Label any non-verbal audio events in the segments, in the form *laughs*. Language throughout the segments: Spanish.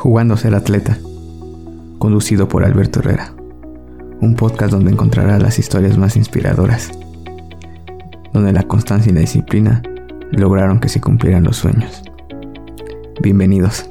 Jugando a ser atleta, conducido por Alberto Herrera, un podcast donde encontrarás las historias más inspiradoras, donde la constancia y la disciplina lograron que se cumplieran los sueños. Bienvenidos.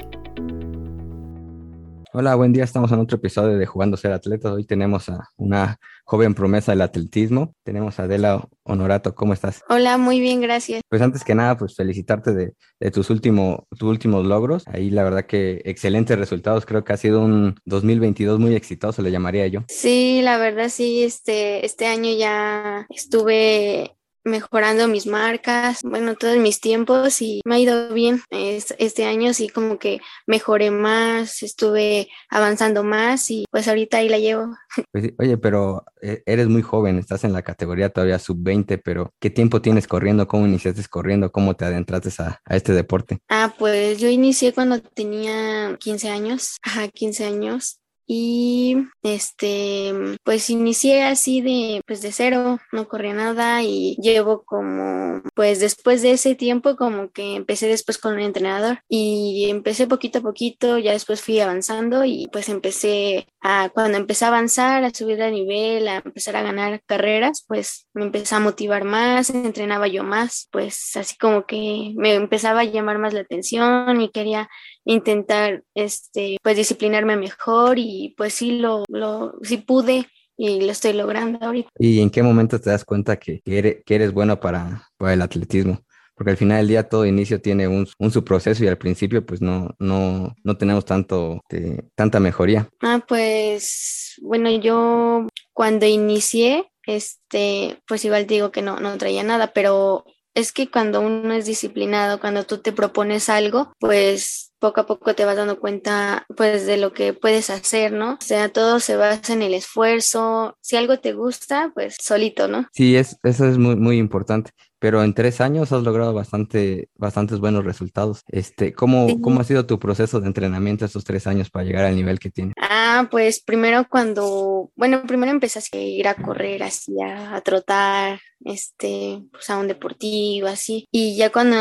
Hola, buen día. Estamos en otro episodio de Jugando a ser atleta. Hoy tenemos a una joven promesa del atletismo. Tenemos a Adela Honorato. ¿Cómo estás? Hola, muy bien, gracias. Pues antes que nada, pues felicitarte de, de tus, últimos tus últimos logros. Ahí la verdad que excelentes resultados. Creo que ha sido un 2022 muy exitoso, le llamaría yo. Sí, la verdad sí, este, este año ya estuve mejorando mis marcas, bueno, todos mis tiempos y me ha ido bien. Este año sí como que mejoré más, estuve avanzando más y pues ahorita ahí la llevo. Pues oye, pero eh, eres muy joven, estás en la categoría todavía sub-20, pero ¿qué tiempo tienes corriendo? ¿Cómo iniciaste corriendo? ¿Cómo te adentraste a, a este deporte? Ah, pues yo inicié cuando tenía 15 años, ajá, 15 años y este pues inicié así de pues de cero no corría nada y llevo como pues después de ese tiempo como que empecé después con un entrenador y empecé poquito a poquito ya después fui avanzando y pues empecé a cuando empecé a avanzar a subir de nivel a empezar a ganar carreras pues me empecé a motivar más entrenaba yo más pues así como que me empezaba a llamar más la atención y quería intentar este pues disciplinarme mejor y pues sí lo, lo sí pude y lo estoy logrando ahorita. ¿Y en qué momento te das cuenta que, que, eres, que eres bueno para, para, el atletismo? Porque al final del día todo inicio tiene un, un su proceso y al principio pues no, no, no tenemos tanto, de, tanta mejoría. Ah, pues bueno, yo cuando inicié, este, pues igual digo que no, no traía nada, pero es que cuando uno es disciplinado, cuando tú te propones algo, pues poco a poco te vas dando cuenta pues de lo que puedes hacer, ¿no? O sea, todo se basa en el esfuerzo. Si algo te gusta, pues solito, ¿no? Sí, es, eso es muy, muy importante. Pero en tres años has logrado bastante, bastantes buenos resultados. Este, ¿cómo, sí. ¿Cómo ha sido tu proceso de entrenamiento estos tres años para llegar al nivel que tienes? Ah, pues primero cuando, bueno, primero empecé a ir a correr, así a, a trotar, este, pues a un deportivo, así. Y ya cuando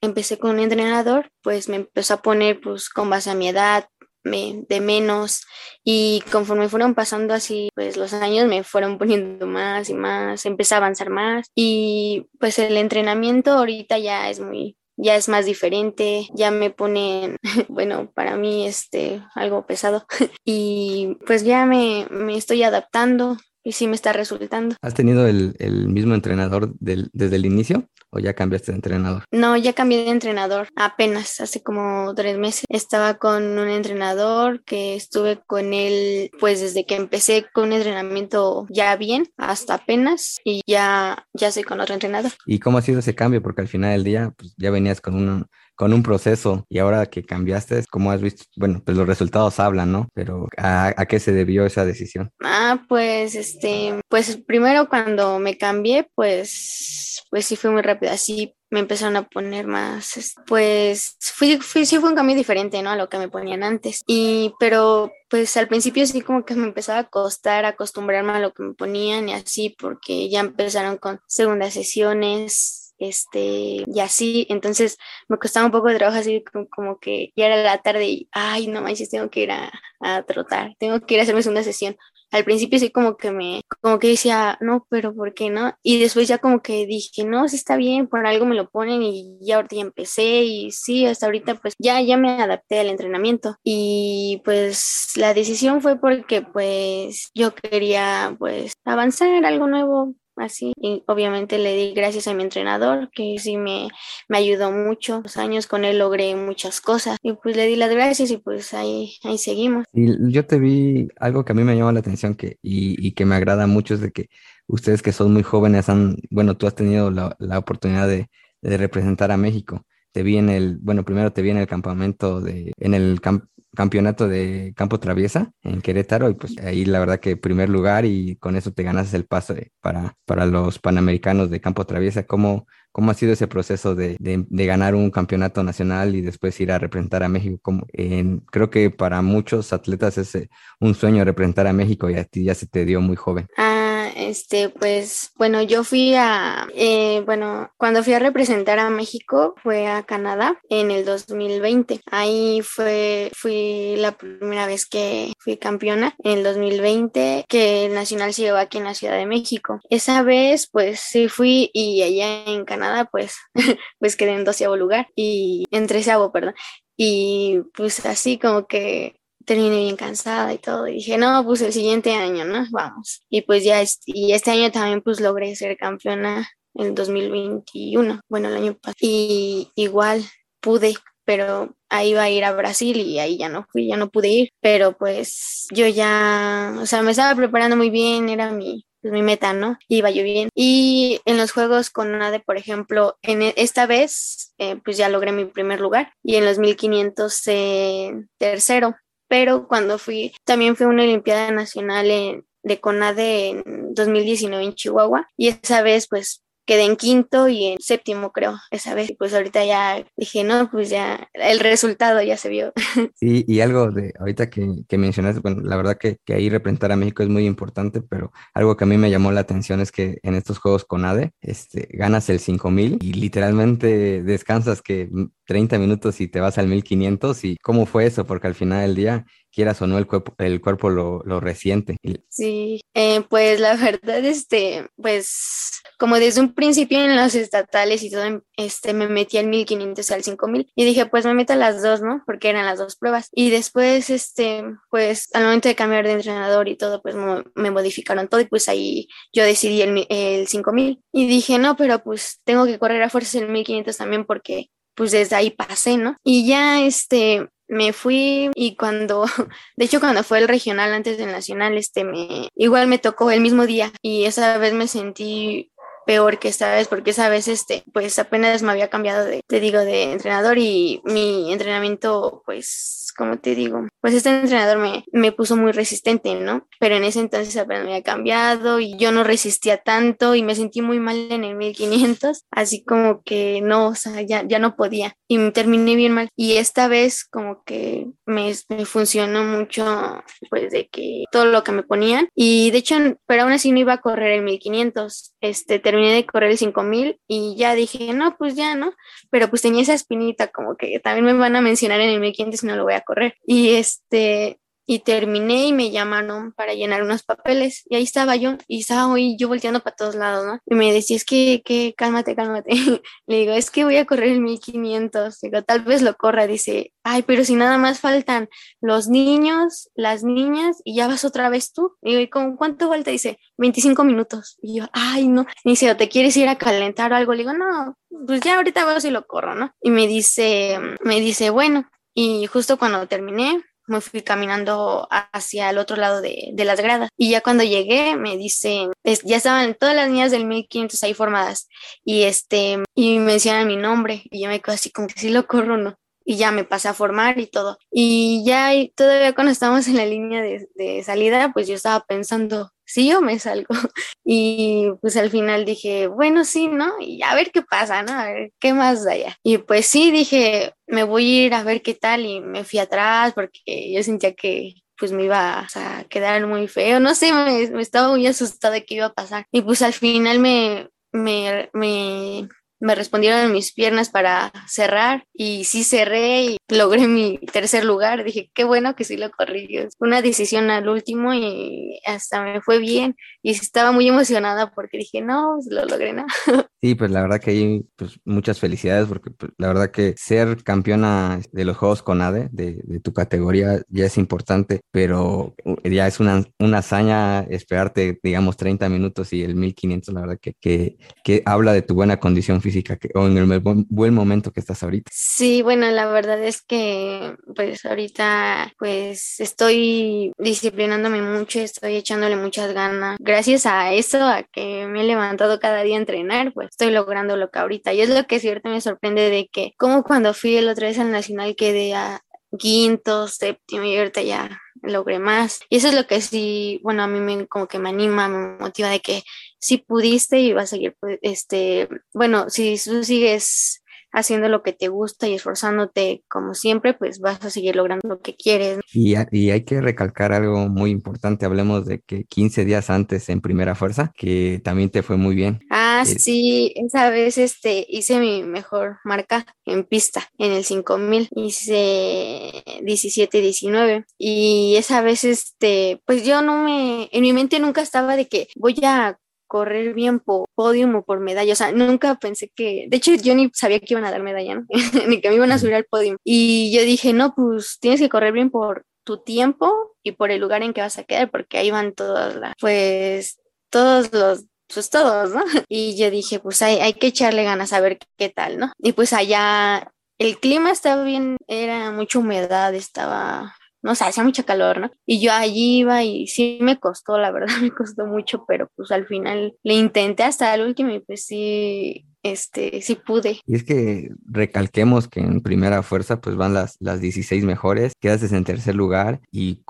empecé con un entrenador, pues me empezó a poner pues con base a mi edad, me, de menos. Y conforme fueron pasando así pues los años me fueron poniendo más y más, empecé a avanzar más. Y pues el entrenamiento ahorita ya es muy ya es más diferente, ya me ponen, *laughs* bueno, para mí este algo pesado. *laughs* Y pues ya me, me estoy adaptando, y sí me está resultando. ¿Has tenido el, el mismo entrenador del, desde el inicio o ya cambiaste de entrenador? No, ya cambié de entrenador apenas hace como tres meses. Estaba con un entrenador que estuve con él pues desde que empecé con un entrenamiento ya bien hasta apenas y ya, ya soy con otro entrenador. ¿Y cómo ha sido ese cambio? Porque al final del día pues, ya venías con una con un proceso y ahora que cambiaste, como has visto, bueno, pues los resultados hablan, ¿no? Pero ¿a, qué se debió esa decisión? Ah, pues este, pues primero cuando me cambié, pues, pues sí fue muy rápido, así me empezaron a poner más, pues fui, fui, sí fue un cambio diferente, ¿no? A lo que me ponían antes. Y, pero pues al principio sí como que me empezaba a costar acostumbrarme a lo que me ponían y así, porque ya empezaron con segundas sesiones, este, y así, entonces me costaba un poco de trabajo así como, como que ya era la tarde y, ay, no manches, tengo que ir a, a, trotar, tengo que ir a hacerme una sesión. Al principio sí como que me, como que decía, no, pero ¿por qué no? Y después ya como que dije, no, sí está bien, por algo me lo ponen y ya ahorita ya empecé y sí, hasta ahorita pues ya, ya me adapté al entrenamiento. Y pues la decisión fue porque pues yo quería pues avanzar algo nuevo, así. Y obviamente le di gracias a mi entrenador, que sí me, me ayudó mucho. Los años con él logré muchas cosas. Y pues le di las gracias y pues ahí, ahí seguimos. Y yo te vi algo que a mí me llama la atención que, y, y que me agrada mucho es de que ustedes que son muy jóvenes han, bueno, tú has tenido la, la oportunidad de, de, representar a México. Te vi en el, bueno, primero te vi en el campamento de, en el camp, campeonato de campo traviesa en Querétaro y pues ahí la verdad que primer lugar y con eso te ganas el paso para, para los panamericanos de campo traviesa. ¿Cómo, cómo ha sido ese proceso de, de, de, ganar un campeonato nacional y después ir a representar a México? En, creo que para muchos atletas es un sueño representar a México y a ti ya se te dio muy joven. Ah, este, pues, bueno, yo fui a, eh, bueno, cuando fui a representar a México fue a Canadá en el 2020. Ahí fue, fui la primera vez que fui campeona en el 2020, que el nacional se llevó aquí en la Ciudad de México. Esa vez, pues, sí fui y allá en Canadá, pues, *laughs* pues quedé en doceavo lugar y en treceavo, perdón. Y pues así como que terminé bien cansada y todo. Y dije, no, pues el siguiente año, ¿no? Vamos. Y pues ya, y este año también pues logré ser campeona en el 2021, bueno, el año pasado. Y igual pude, pero ahí iba a ir a Brasil y ahí ya no fui, ya no pude ir. Pero pues yo ya, o sea, me estaba preparando muy bien, era mi, pues, mi meta, ¿no? Iba yo bien. Y en los juegos con NADE, por ejemplo, en e, esta vez, eh, pues ya logré mi primer lugar y en los 1500 eh, tercero pero cuando fui, también fui a una Olimpiada Nacional de CONADE en 2019 en Chihuahua y esa vez pues quedé en quinto y en séptimo, creo, esa vez. Pues ahorita ya dije, no, pues ya el resultado ya se vio. *laughs* Sí, y algo de ahorita que, que mencionaste, bueno, la verdad que, que, ahí representar a México es muy importante, pero algo que a mí me llamó la atención es que en estos juegos con ADE, este, ganas el 5000 y literalmente descansas que 30 minutos y te vas al 1500 y cómo fue eso, porque al final del día quieras o no, el cuerpo, el cuerpo lo, lo resiente. Sí, eh, pues la verdad, este, pues como desde un principio en los estatales y todo, este, me metí al 1500 al 5000 y dije, pues me meto a las dos, ¿no? Porque eran las dos pruebas. Y después, este, pues al momento de cambiar de entrenador y todo, pues me modificaron todo y pues ahí yo decidí el, el 5000 y dije, no, pero pues tengo que correr a fuerzas el 1500 también porque pues desde ahí pasé, ¿no? Y ya este, me fui y cuando, *laughs* de hecho cuando fue el regional antes del nacional, este me, igual me tocó el mismo día y esa vez me sentí peor que esta vez, porque esa vez, este, pues apenas me había cambiado de, te digo, de entrenador y mi entrenamiento, pues, como te digo, pues este entrenador me, me puso muy resistente, ¿no? Pero en ese entonces apenas me había cambiado y yo no resistía tanto y me sentí muy mal en el 1500, así como que no, o sea, ya, ya no podía y me terminé bien mal. Y esta vez como que me, me funcionó mucho, pues, de que todo lo que me ponían y de hecho, pero aún así no iba a correr el 1500, este, terminé de correr el 5000 y ya dije, no, pues ya, ¿no? Pero pues tenía esa espinita como que también me van a mencionar en el 1500 y no lo voy a correr. Y este, y terminé y me llamaron para llenar unos papeles y ahí estaba yo y estaba hoy yo volteando para todos lados, ¿no? Y me decía, es que, que cálmate, cálmate. *laughs* Le digo, es que voy a correr el 1500. Digo, tal vez lo corra. Dice, ay, pero si nada más faltan los niños, las niñas y ya vas otra vez tú. Digo, ¿y con cuánto falta? Dice, 25 minutos. Y yo, ay, no. Y dice, ¿te quieres ir a calentar o algo? Le digo, no, pues ya ahorita veo si lo corro, ¿no? Y me dice, me dice, bueno. Y justo cuando terminé, me fui caminando hacia el otro lado de, de, las gradas. Y ya cuando llegué, me dicen, ya estaban todas las niñas del 1500 ahí formadas. Y este, y me mencionan mi nombre. Y yo me quedo así como que sí lo corro, ¿no? Y ya me pasé a formar y todo. Y ya todavía cuando estábamos en la línea de, salida, pues yo estaba pensando, sí yo me salgo. *laughs* Y pues al final dije, bueno, sí, ¿no? Y a ver qué pasa, ¿no? A ver qué más da allá. Y pues sí, dije, me voy a ir a ver qué tal y me fui atrás porque yo sentía que pues me iba a quedar muy feo, no sé, me, me estaba muy asustada de qué iba a pasar. Y pues al final me, me, me me respondieron mis piernas para cerrar y sí cerré y logré mi tercer lugar. Dije, qué bueno que sí lo corrí. Una decisión al último y hasta me fue bien y estaba muy emocionada porque dije, no, pues lo logré, ¿no? *laughs* Sí, pues la verdad que hay pues, muchas felicidades porque pues, la verdad que ser campeona de los Juegos con ADE, de, de, tu categoría, ya es importante, pero ya es una, una hazaña esperarte, digamos, 30 minutos y el 1500, la verdad que, que, que habla de tu buena condición física que, o en el buen momento que estás ahorita. Sí, bueno, la verdad es que pues ahorita pues estoy disciplinándome mucho, estoy echándole muchas ganas. Gracias a eso, a que me he levantado cada día a entrenar, pues estoy logrando lo que ahorita. Y es lo que cierto me sorprende de que como cuando fui el otro vez al Nacional quedé a quinto, séptimo y ahorita ya logré más. Y eso es lo que sí, bueno, a mí me como que me anima, me motiva de que si pudiste y vas a seguir, pues, este, bueno, si tú sigues haciendo lo que te gusta y esforzándote como siempre, pues vas a seguir logrando lo que quieres. Y, y hay que recalcar algo muy importante, hablemos de que 15 días antes en primera fuerza, que también te fue muy bien. Ah, eh, sí, esa vez este, hice mi mejor marca en pista, en el 5000, hice 17 19 y esa vez este, pues yo no me, en mi mente nunca estaba de que voy a correr bien por podium o por medalla. O sea, nunca pensé que, de hecho, yo ni sabía que iban a dar medalla, *laughs* ni que me iban a subir al podio. Y yo dije, no, pues tienes que correr bien por tu tiempo y por el lugar en que vas a quedar, porque ahí van todas las, pues, todos los pues todos, ¿no? *laughs* Y yo dije, pues hay, hay que echarle ganas a ver qué tal, ¿no? Y pues allá el clima estaba bien, era mucha humedad, estaba no sé, hacía mucho calor, ¿no? Y yo allí iba y sí me costó, la verdad *laughs* me costó mucho, pero pues al final le intenté hasta el último y pues sí, este, sí pude. Y es que recalquemos que en primera fuerza pues van las, las 16 mejores, quedas en tercer lugar y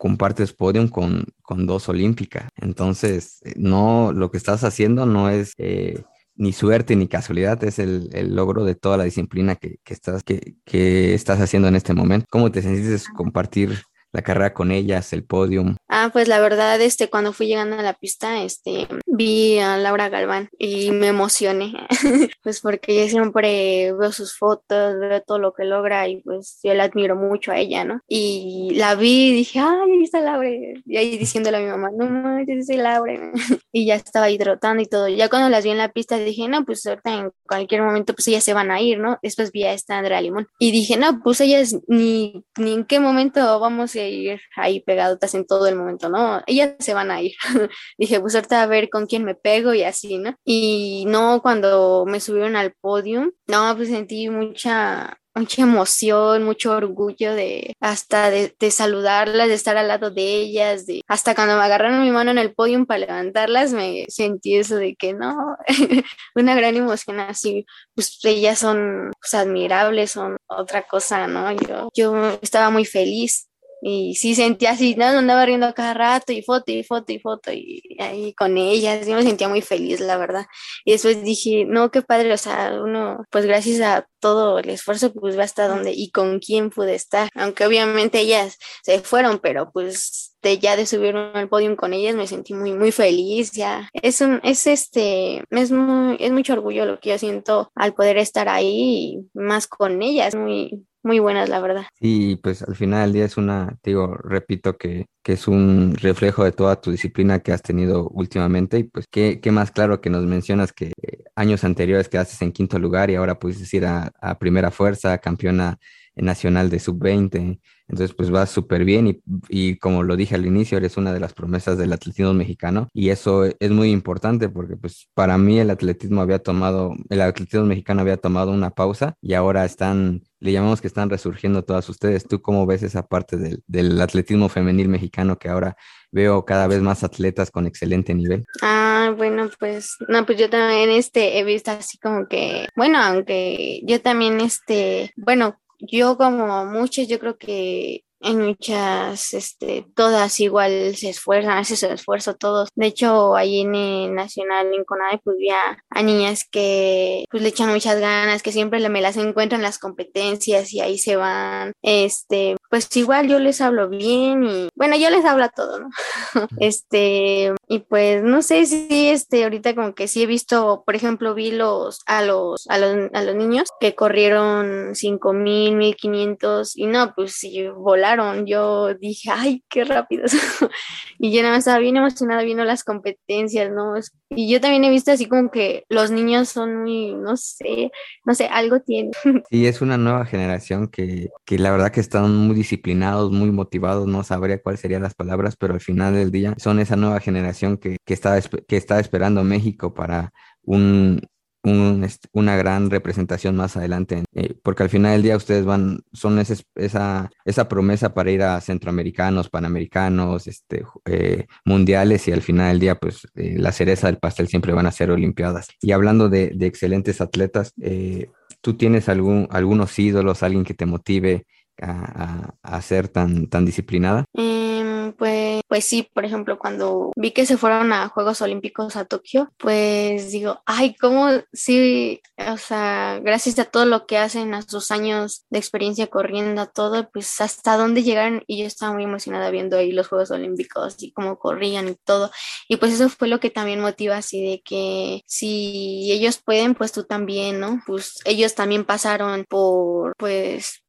compartes podium con, con dos olímpicas. Entonces, eh, no, lo que estás haciendo no es... Eh, ni suerte ni casualidad, es el, logro de toda la disciplina que, estás, que, que, estás haciendo en este momento. ¿Cómo te sentiste compartir la carrera con ellas, el podium? Ah, pues la verdad, este, cuando fui llegando a la pista, este, vi a Laura Galván y me emocioné, *laughs* pues porque yo siempre veo sus fotos, veo todo lo que logra y pues yo la admiro mucho a ella, ¿no? Y la vi y dije, ay, ahí está Laura, y ahí diciéndole a mi mamá, no mames, es Laura, *laughs* y ya estaba ahí y todo. Ya cuando las vi en la pista dije, no, pues ahorita en cualquier momento pues ellas se van a ir, ¿no? Después vi a esta Andrea Limón y dije, no, pues ellas ni, ni en qué momento vamos a ir ahí pegadotas en todo el momento, ¿no? Ellas se van a ir. *laughs* Dije, pues ahorita a ver con quién me pego y así, ¿no? Y no, cuando me subieron al podio, no, pues sentí mucha, mucha emoción, mucho orgullo de hasta de, de, saludarlas, de estar al lado de ellas, de hasta cuando me agarraron mi mano en el podio para levantarlas, me sentí eso de que no, *laughs* una gran emoción así, pues ellas son pues, admirables, son otra cosa, ¿no? Yo, yo estaba muy feliz y sí sentía así, ¿no? andaba riendo cada rato y foto y foto y foto y ahí con ellas, yo me sentía muy feliz, la verdad. Y después dije, no, qué padre, o sea, uno, pues gracias a todo el esfuerzo, pues va hasta donde y con quién pude estar. Aunque obviamente ellas se fueron, pero pues de ya de subir al podio con ellas me sentí muy, muy feliz, ya. Es un, es este, es muy, es mucho orgullo lo que yo siento al poder estar ahí y más con ellas, muy, muy buenas, la verdad. Sí, pues al final del día es una, digo, repito que, que, es un reflejo de toda tu disciplina que has tenido últimamente y pues qué, qué más claro que nos mencionas que años anteriores quedaste en quinto lugar y ahora pudiste ir a, a primera fuerza, campeona nacional de sub-20, entonces pues va súper bien y, y, como lo dije al inicio, eres una de las promesas del atletismo mexicano y eso es muy importante porque pues para mí el atletismo había tomado, el atletismo mexicano había tomado una pausa y ahora están le llamamos que están resurgiendo todas ustedes. ¿Tú cómo ves esa parte del, del, atletismo femenil mexicano que ahora veo cada vez más atletas con excelente nivel? Ah, bueno, pues, no, pues yo también este, he visto así como que, bueno, aunque yo también, este, bueno, yo como muchos, yo creo que en muchas, este, todas igual se esfuerzan, hace su esfuerzo todos. De hecho, ahí en el Nacional en pues vi a, niñas que pues le echan muchas ganas, que siempre me las encuentro en las competencias y ahí se van. Este, pues igual yo les hablo bien y bueno, yo les hablo a todo, ¿no? *laughs* este, y pues no sé si este ahorita como que sí he visto, por ejemplo, vi los a los a los, a los niños que corrieron cinco mil, mil quinientos y no, pues sí volaron. Yo dije, "Ay, qué rápido." *laughs* y yo nada más estaba bien emocionada viendo las competencias, ¿no? Y yo también he visto así como que los niños son muy, no sé, no sé, algo tienen. *laughs* Sí, es una nueva generación que, que la verdad que están muy disciplinados, muy motivados, no sabría cuáles serían las palabras, pero al final del día son esa nueva generación que, está, que está esperando México para un, una gran representación más adelante, eh, porque al final del día ustedes van, son esa, esa promesa para ir a centroamericanos, panamericanos, este, eh, mundiales y al final del día pues eh, la cereza del pastel siempre van a ser olimpiadas. Y hablando de, excelentes atletas, ¿tú tienes algún, algunos ídolos, alguien que te motive? a, a, ser tan, tan disciplinada? Pues, pues sí, por ejemplo, cuando vi que se fueron a Juegos Olímpicos a Tokio, pues digo, ay, cómo sí, o sea, gracias a todo lo que hacen, a sus años de experiencia corriendo, todo, pues hasta dónde llegaron y yo estaba muy emocionada viendo ahí los Juegos Olímpicos y cómo corrían y todo. Y pues eso fue lo que también motiva así de que si ellos pueden, pues tú también, ¿no? Pues ellos también pasaron por, pues,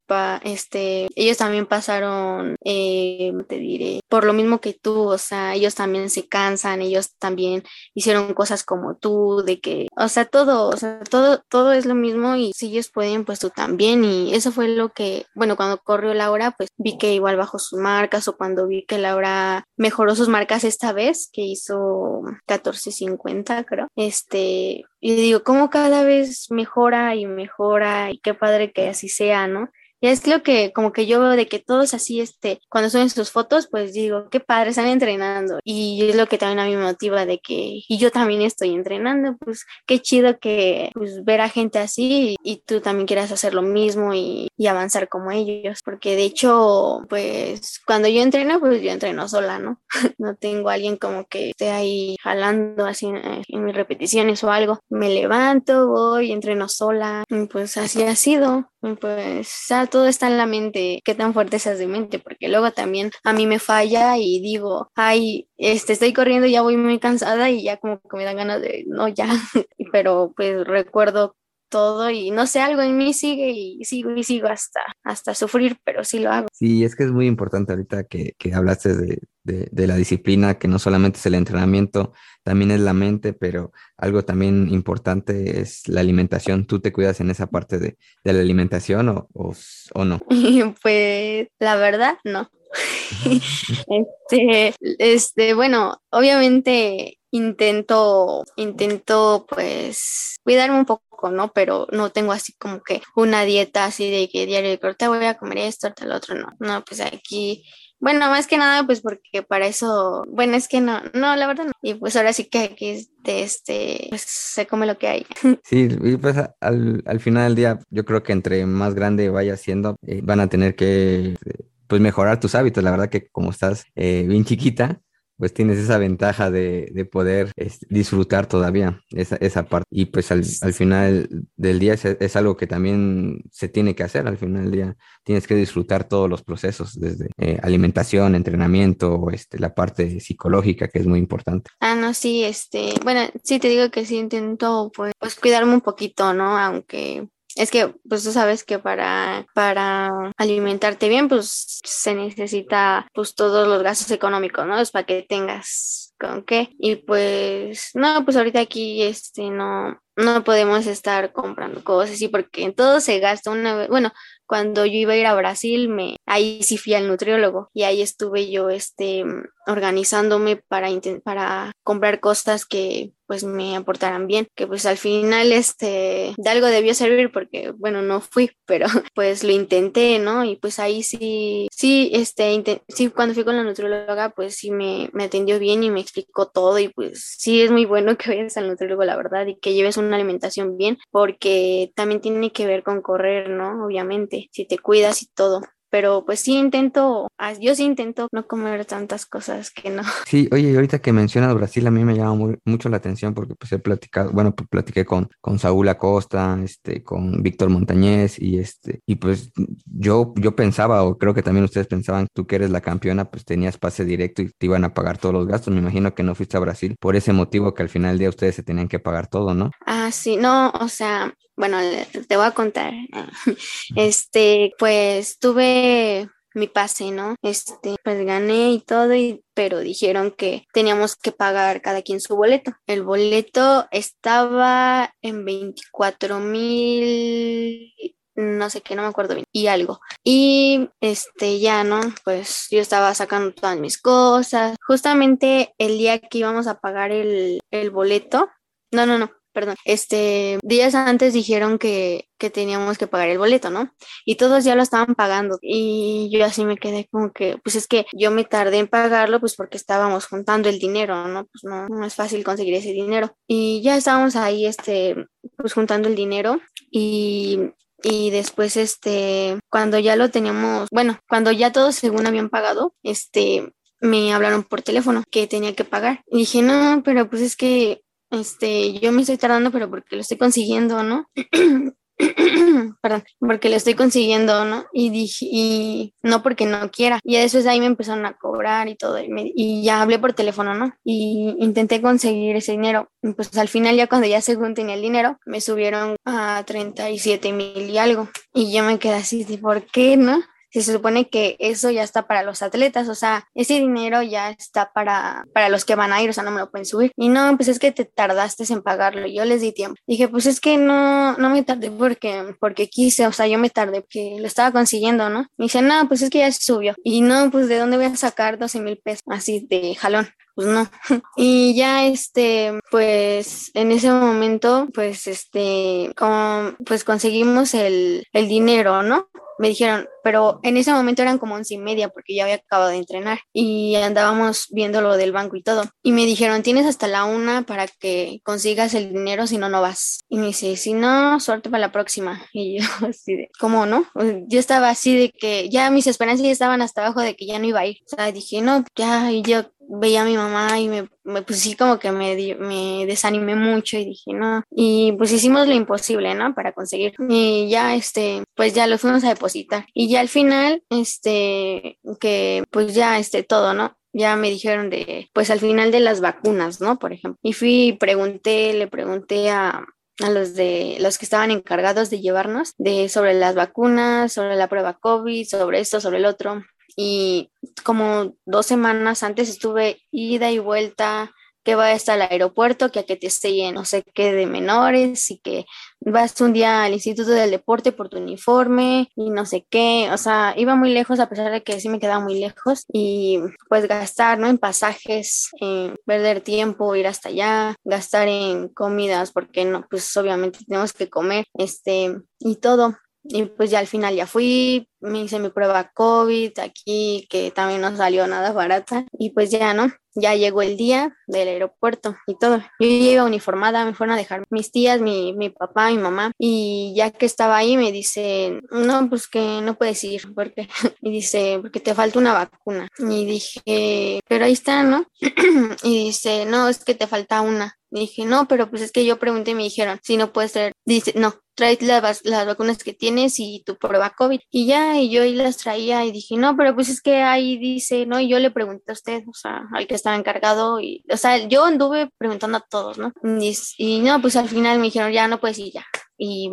este, ellos también pasaron, eh, te diré, por lo mismo que tú, o sea, ellos también se cansan, ellos también hicieron cosas como tú, de que, o sea, todo, o sea, todo, todo es lo mismo y si ellos pueden, pues tú también. Y eso fue lo que, bueno, cuando corrió Laura, pues vi que igual bajó sus marcas o cuando vi que Laura mejoró sus marcas esta vez, que hizo 14.50, creo, este, y digo, cómo cada vez mejora y mejora y qué padre que así sea, ¿no? Y es lo que como que yo veo de que todos así, este, cuando suben sus fotos, pues digo, qué padre, están entrenando. Y es lo que también a mí me motiva de que, y yo también estoy entrenando, pues qué chido que pues, ver a gente así y, tú también quieras hacer lo mismo y, y, avanzar como ellos. Porque de hecho, pues cuando yo entreno, pues yo entreno sola, ¿no? *laughs* no tengo a alguien como que esté ahí jalando así en, en mis repeticiones o algo. Me levanto, voy, entreno sola. Y pues así ha sido. Pues todo está en la mente, qué tan fuerte seas de mente, porque luego también a mí me falla y digo, ay, este, estoy corriendo, ya voy muy cansada y ya como que me dan ganas de, no, ya, *laughs* pero pues recuerdo todo y no sé, algo en mí sigue y sigo y sigo hasta, hasta sufrir, pero sí lo hago. Sí, es que es muy importante ahorita que, que hablaste de, de, la disciplina, que no solamente es el entrenamiento, también es la mente, pero algo también importante es la alimentación. ¿Tú te cuidas en esa parte de, de la alimentación o, o, o no? *laughs* pues la verdad, no. *laughs* *laughs* este, este, bueno, obviamente intento, intento pues cuidarme un poco, ¿no? Pero no tengo así como que una dieta así de que diario de te voy a comer esto, tal otro, no. No, pues aquí, bueno, más que nada pues porque para eso, bueno, es que no, no, la verdad no. Y pues ahora sí que aquí este, este pues se come lo que hay. *laughs* Sí, y pues al, al final del día yo creo que entre más grande vaya siendo, eh, van a tener que pues mejorar tus hábitos. La verdad que como estás eh, bien chiquita, pues tienes esa ventaja de, de poder disfrutar todavía esa, esa, parte. Y pues al, al final del día es, algo que también se tiene que hacer. Al final del día tienes que disfrutar todos los procesos, desde eh, alimentación, entrenamiento, este, la parte psicológica, que es muy importante. Ah, no, sí, este, bueno, sí te digo que sí intento pues cuidarme un poquito, ¿no? Aunque es que, pues tú sabes que para, para alimentarte bien, pues se necesita pues todos los gastos económicos, ¿no? Es para que tengas con qué. Y pues, no, pues ahorita aquí, este, no, no podemos estar comprando cosas así porque en todo se gasta una vez, bueno, cuando yo iba a ir a Brasil, me, ahí sí fui al nutriólogo y ahí estuve yo este, organizándome para, para comprar cosas que pues me aportaran bien, que pues al final este, de algo debió servir porque bueno, no fui, *laughs* pero pues lo intenté, ¿no? Y pues ahí sí, sí, este, sí, cuando fui con la nutrióloga, pues sí me, me atendió bien y me explicó todo y pues sí es muy bueno que vayas al nutriólogo, la verdad, y que lleves una alimentación bien, porque también tiene que ver con correr, ¿no? Obviamente si te cuidas y todo. Pero pues sí intento, ah, yo sí intento no comer tantas cosas que no. *laughs* Sí, oye, ahorita que mencionas Brasil, a mí me llama muy, mucho la atención porque pues he platicado, bueno, pues platiqué con, con Saúl Acosta, este, con Víctor Montañez y este, y pues yo, yo pensaba, o creo que también ustedes pensaban, tú que eres la campeona, pues tenías pase directo y te iban a pagar todos los gastos. Me imagino que no fuiste a Brasil por ese motivo que al final del día ustedes se tenían que pagar todo, ¿no? Ah, sí, no, o sea, bueno, te voy a contar. *laughs* Este, pues tuve mi pase, ¿no? Este, pues gané y todo, y, pero dijeron que teníamos que pagar cada quien su boleto. El boleto estaba en 24 mil no sé qué, no me acuerdo bien, y algo. Y este ya, ¿no? Pues yo estaba sacando todas mis cosas. Justamente el día que íbamos a pagar el, el boleto, no, no, no, perdón, este, días antes dijeron que, que, teníamos que pagar el boleto, ¿no? Y todos ya lo estaban pagando. Y yo así me quedé como que, pues es que yo me tardé en pagarlo, pues porque estábamos juntando el dinero, ¿no? Pues no, no es fácil conseguir ese dinero. Y ya estábamos ahí, este, pues juntando el dinero. Y y después, este, cuando ya lo teníamos, bueno, cuando ya todos según habían pagado, este, me hablaron por teléfono que tenía que pagar. Y dije, no, pero pues es que, este, yo me estoy tardando, pero porque lo estoy consiguiendo, ¿no? *clears throat* perdón, porque lo estoy consiguiendo, ¿no? Y dije, y no porque no quiera. Y después ahí me empezaron a cobrar y todo, y, ya hablé por teléfono, ¿no? Y intenté conseguir ese dinero. pues al final ya cuando ya según tenía el dinero, me subieron a 37 mil y algo. Y yo me quedé así, ¿por qué, no? Si se supone que eso ya está para los atletas, o sea, ese dinero ya está para, para los que van a ir, o sea, no me lo pueden subir. Y no, pues es que te tardaste en pagarlo, yo les di tiempo. Dije, pues es que no, no me tardé porque, porque quise, o sea, yo me tardé porque lo estaba consiguiendo, ¿no? Me dice, no, pues es que ya se subió. Y no, pues de dónde voy a sacar 12 mil pesos así de jalón pues no. *laughs* Y ya este, pues en ese momento, pues este, como, pues conseguimos el, el dinero, ¿no? me dijeron, pero en ese momento eran como once y media porque ya había acabado de entrenar y andábamos viendo lo del banco y todo. Y me dijeron, tienes hasta la una para que consigas el dinero, si no, no vas. Y me dice, si no, suerte para la próxima. *laughs* Y yo así de, ¿cómo no? Yo estaba así de que ya mis esperanzas ya estaban hasta abajo de que ya no iba a ir. O sea, dije, no, ya, y yo veía a mi mamá y me, me pues sí como que me, me desanimé mucho y dije, no, y pues hicimos lo imposible, ¿no? Para conseguir. Y ya, este, pues ya lo fuimos a depositar. Y ya al final, este, que pues ya, este, todo, ¿no? ya me dijeron de, pues al final de las vacunas, ¿no? Por ejemplo. Y fui pregunté, le pregunté a, a los de los que estaban encargados de llevarnos de sobre las vacunas, sobre la prueba COVID, sobre esto, sobre el otro y como dos semanas antes estuve ida y vuelta que vayas al aeropuerto, que a que te esté no sé qué de menores y que vas un día al Instituto del Deporte por tu uniforme y no sé qué, o sea, iba muy lejos a pesar de que sí me quedaba muy lejos y pues gastar, ¿no? En pasajes, en perder tiempo, ir hasta allá, gastar en comidas, porque no, pues obviamente tenemos que comer, este, y todo. Y pues ya al final ya fui, me hice mi prueba COVID aquí, que también no salió nada barata. Y pues ya, ¿no? Ya llegó el día del aeropuerto y todo. Yo iba uniformada, me fueron a dejar mis tías, mi, mi papá, mi mamá. Y ya que estaba ahí me dicen, no, pues que no puedes ir, porque, *laughs* y dice, porque te falta una vacuna. Y dije, pero ahí está, ¿no? *clears throat* y dice, no, es que te falta una. Dije, no, pero pues es que yo pregunté y me dijeron, si no puedes traer, dice, no, traes las, las vacunas que tienes y tu prueba COVID. Y ya, y yo ahí las traía y dije, no, pero pues es que ahí dice, ¿no? Y yo le pregunté a usted, o sea, al que estaba encargado, y, o sea, yo anduve preguntando a todos, ¿no? Y, y no, pues al final me dijeron, ya no puedes ir ya. Y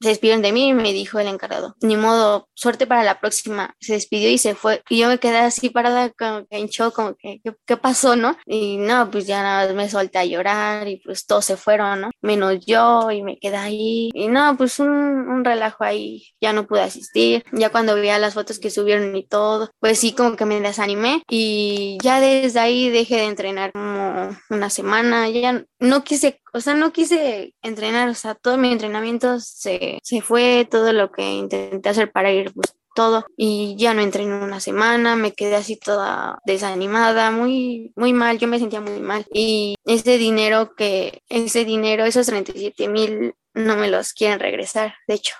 se despidieron de mí y me dijo el encargado, ni modo, suerte para la próxima. Se despidió y se fue. Y yo me quedé así parada como que en shock, como que, ¿qué, pasó, no? Y no, pues ya nada, me solté a llorar y pues todos se fueron, ¿no? Menos yo y me quedé ahí. Y no, pues un, un relajo ahí, ya no pude asistir. Ya cuando veía las fotos que subieron y todo, pues sí, como que me desanimé. Y ya desde ahí dejé de entrenar como una semana, ya no quise, o sea, no quise entrenar, o sea, todo mi entrenamiento se, se fue, todo lo que intenté hacer para ir, pues todo, y ya no entrené una semana, me quedé así toda desanimada, muy, muy mal, yo me sentía muy mal. Y ese dinero que, ese dinero, esos 37 mil, no me los quieren regresar, de hecho.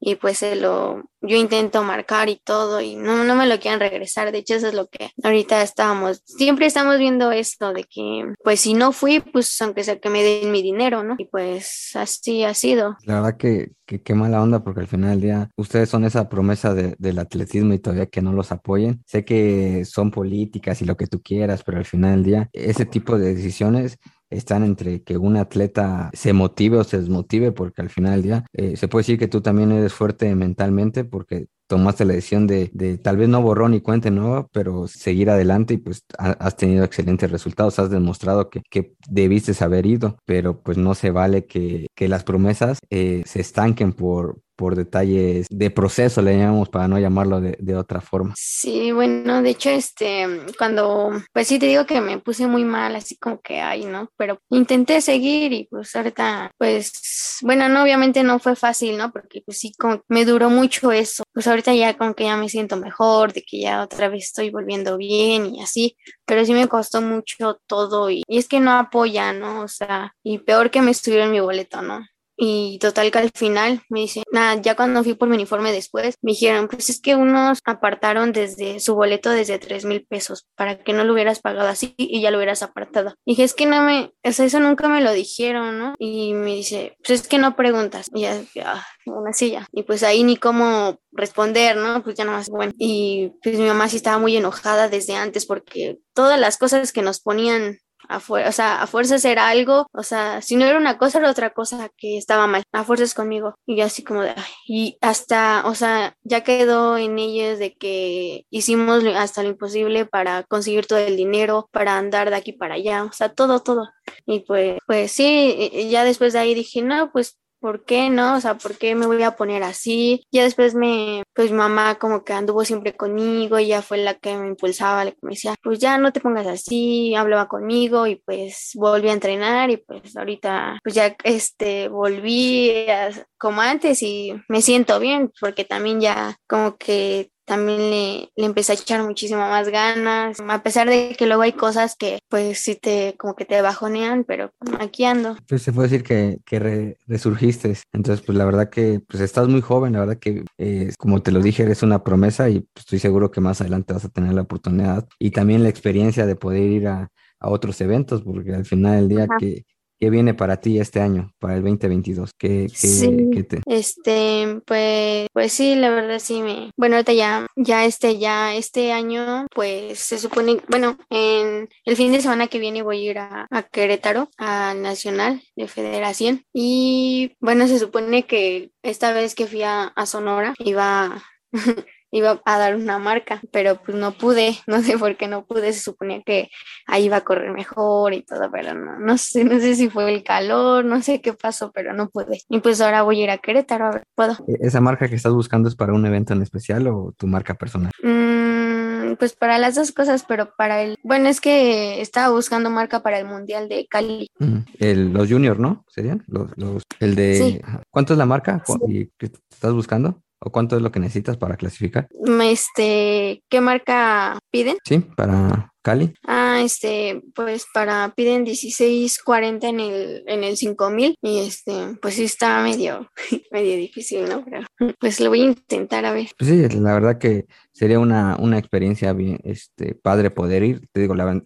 Y pues se lo, yo intento marcar y todo y no, no me lo quieren regresar. De hecho, eso es lo que ahorita estábamos, siempre estamos viendo esto de que pues si no fui, pues aunque sea que me den mi dinero, ¿no? Y pues así ha sido. La verdad que, que qué mala onda porque al final del día ustedes son esa promesa de, del atletismo y todavía que no los apoyen. Sé que son políticas y lo que tú quieras, pero al final del día ese tipo de decisiones están entre que un atleta se motive o se desmotive, porque al final del día eh, se puede decir que tú también eres fuerte mentalmente porque tomaste la decisión de, tal vez no borrón ni cuenta nueva, pero seguir adelante y pues has tenido excelentes resultados, has demostrado que, debiste haber ido, pero pues no se vale que, que las promesas eh, se estanquen por, por detalles de proceso, le llamamos para no llamarlo de, de, otra forma. Sí, bueno, de hecho, este, cuando, pues sí te digo que me puse muy mal, así como que, ay, ¿no? Pero intenté seguir y pues ahorita, pues, bueno, no, obviamente no fue fácil, ¿no? Porque pues sí, como me duró mucho eso. Pues ahorita ya como que ya me siento mejor, de que ya otra vez estoy volviendo bien y así, pero sí me costó mucho todo y, y es que no apoya, ¿no? O sea, y peor que me estuvieron mi boleto, ¿no? Y total que al final me dice, nada, ya cuando fui por mi uniforme después, me dijeron, pues es que unos apartaron desde su boleto desde tres mil pesos para que no lo hubieras pagado así y ya lo hubieras apartado. dije, es que no me, o sea, eso nunca me lo dijeron, ¿no? Y me dice, pues es que no preguntas. Y ya, ah, una silla. Y pues ahí ni cómo responder, ¿no? Pues ya nada más, bueno. Y pues mi mamá sí estaba muy enojada desde antes porque todas las cosas que nos ponían a o sea, a fuerzas era algo, o sea, si no era una cosa, era otra cosa que estaba mal, a fuerzas conmigo. Y yo así como de, y hasta, o sea, ya quedó en ellos de que hicimos hasta lo imposible para conseguir todo el dinero, para andar de aquí para allá, o sea, todo, todo. Y pues, pues sí, ya después de ahí dije, no, pues ¿por qué no? O sea, ¿por qué me voy a poner así? Ya después me, pues mamá como que anduvo siempre conmigo, ella fue la que me impulsaba, la que me decía, pues ya no te pongas así, hablaba conmigo y pues volví a entrenar y pues ahorita pues ya este volví como antes y me siento bien porque también ya como que también le, le, empecé a echar muchísimo más ganas, a pesar de que luego hay cosas que pues sí te como que te bajonean, pero aquí ando. Pues se puede decir que, que resurgiste, entonces pues la verdad que pues estás muy joven, la verdad que eh, como te lo dije eres una promesa y pues, estoy seguro que más adelante vas a tener la oportunidad y también la experiencia de poder ir a, a otros eventos, porque al final del día que ¿Qué viene para ti este año, para el 2022? ¿Qué, qué, te... Este, pues, pues sí, la verdad sí me... Bueno, ahorita ya, ya este, ya este año, pues se supone, bueno, en el fin de semana que viene voy a ir a, a Querétaro, a Nacional de Federación. Y bueno, se supone que esta vez que fui a, a Sonora iba *laughs* iba a dar una marca, pero pues no pude, *laughs* no sé por qué no pude, se suponía que ahí iba a correr mejor y todo, pero no, no sé, no sé si fue el calor, no sé qué pasó, pero no pude. Y pues ahora voy a ir a Querétaro, a ver, ¿puedo? ¿E-, ¿Esa marca que estás buscando es para un evento en especial o tu marca personal? Mm, pues para las dos cosas, pero para el, bueno, es que estaba buscando marca para el Mundial de Cali. Mm, el, los juniors, ¿no? ¿Serían? Los, los, el de... ¿Cuánto es la marca? ¿Y qué estás buscando? ¿O cuánto es lo que necesitas para clasificar? Este, ¿qué marca piden? Sí, para Cali. Ah, este, pues para piden 16.40 en el en el 5000 y este, pues sí está medio *laughs* medio difícil, ¿no? Pero pues lo voy a intentar a ver. Pues sí, la verdad que sería una, una experiencia bien este padre poder ir. Te digo, la,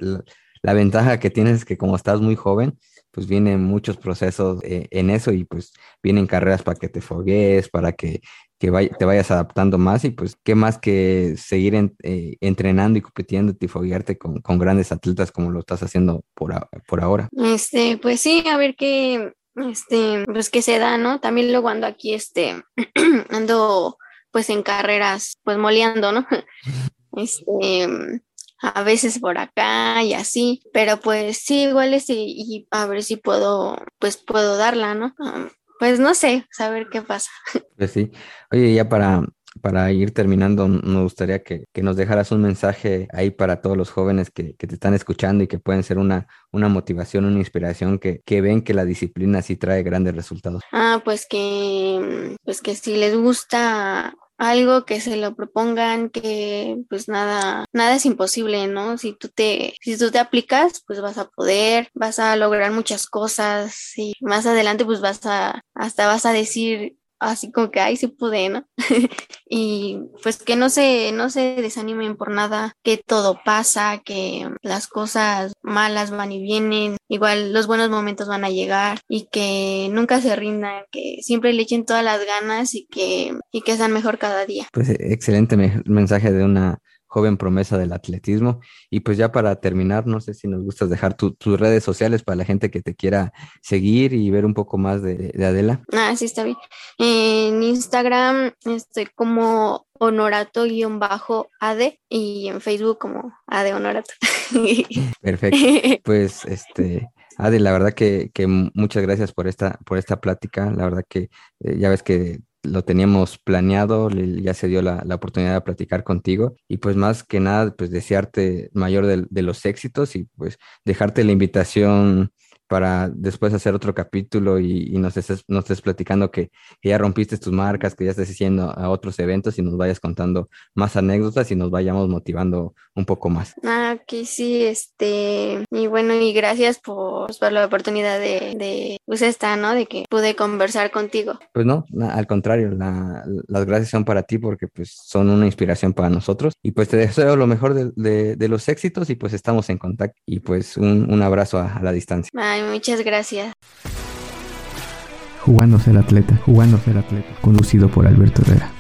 la ventaja que tienes es que como estás muy joven, pues vienen muchos procesos eh, en eso y pues vienen carreras para que te fogues, para que, te vayas adaptando más y pues qué más que seguir eh, entrenando y compitiendo y foguearte con, grandes atletas como lo estás haciendo por, por ahora. Este, pues sí, a ver qué, este, pues qué se da, ¿no? También luego ando aquí, este, *clears throat* ando pues en carreras, pues moleando, ¿no? *laughs* Este, a veces por acá y así, pero pues sí, igual es y, a ver si puedo, pues puedo darla, ¿no? Pues no sé, saber qué pasa. *laughs* Pues sí. Oye, ya para, para ir terminando, me gustaría que, nos dejaras un mensaje ahí para todos los jóvenes que, te están escuchando y que pueden ser una, una motivación, una inspiración, que, que ven que la disciplina sí trae grandes resultados. Ah, pues que, pues que si les gusta algo que se lo propongan que pues nada nada es imposible no si tú te si tú te aplicas pues vas a poder vas a lograr muchas cosas y más adelante pues vas a hasta vas a decir así como que, ay, sí pude, ¿no? *laughs* y pues que no se, no se desanimen por nada, que todo pasa, que las cosas malas van y vienen, igual los buenos momentos van a llegar y que nunca se rindan, que siempre le echen todas las ganas y que, y que sean mejor cada día. Pues excelente mensaje de una joven promesa del atletismo. Y pues ya para terminar, no sé si nos gustas dejar tus redes sociales para la gente que te quiera seguir y ver un poco más de, Adela. Ah, sí, está bien. En Instagram estoy como honorato-ad y en Facebook como Ade Honorato. *laughs* Perfecto. Pues este... Ade, la verdad que, muchas gracias por esta, por esta plática. La verdad que eh, ya ves que lo teníamos planeado, ya se dio la, oportunidad de platicar contigo y pues más que nada, pues desearte mayor de, los éxitos y pues dejarte la invitación para después hacer otro capítulo y, nos, estés, nos estés platicando que, ya rompiste tus marcas, que ya estés haciendo a otros eventos y nos vayas contando más anécdotas y nos vayamos motivando un poco más. Ah, ok, sí, este, y bueno, y gracias por, pues, por la oportunidad de, de, pues esta, ¿no? De que pude conversar contigo. Pues no, al contrario, las gracias son para ti porque pues son una inspiración para nosotros y pues te deseo lo mejor de, de, los éxitos y pues estamos en contacto y pues un, un abrazo a, a la distancia. Ay, muchas gracias. Jugándose el atleta, jugándose el atleta, conducido por Alberto Herrera.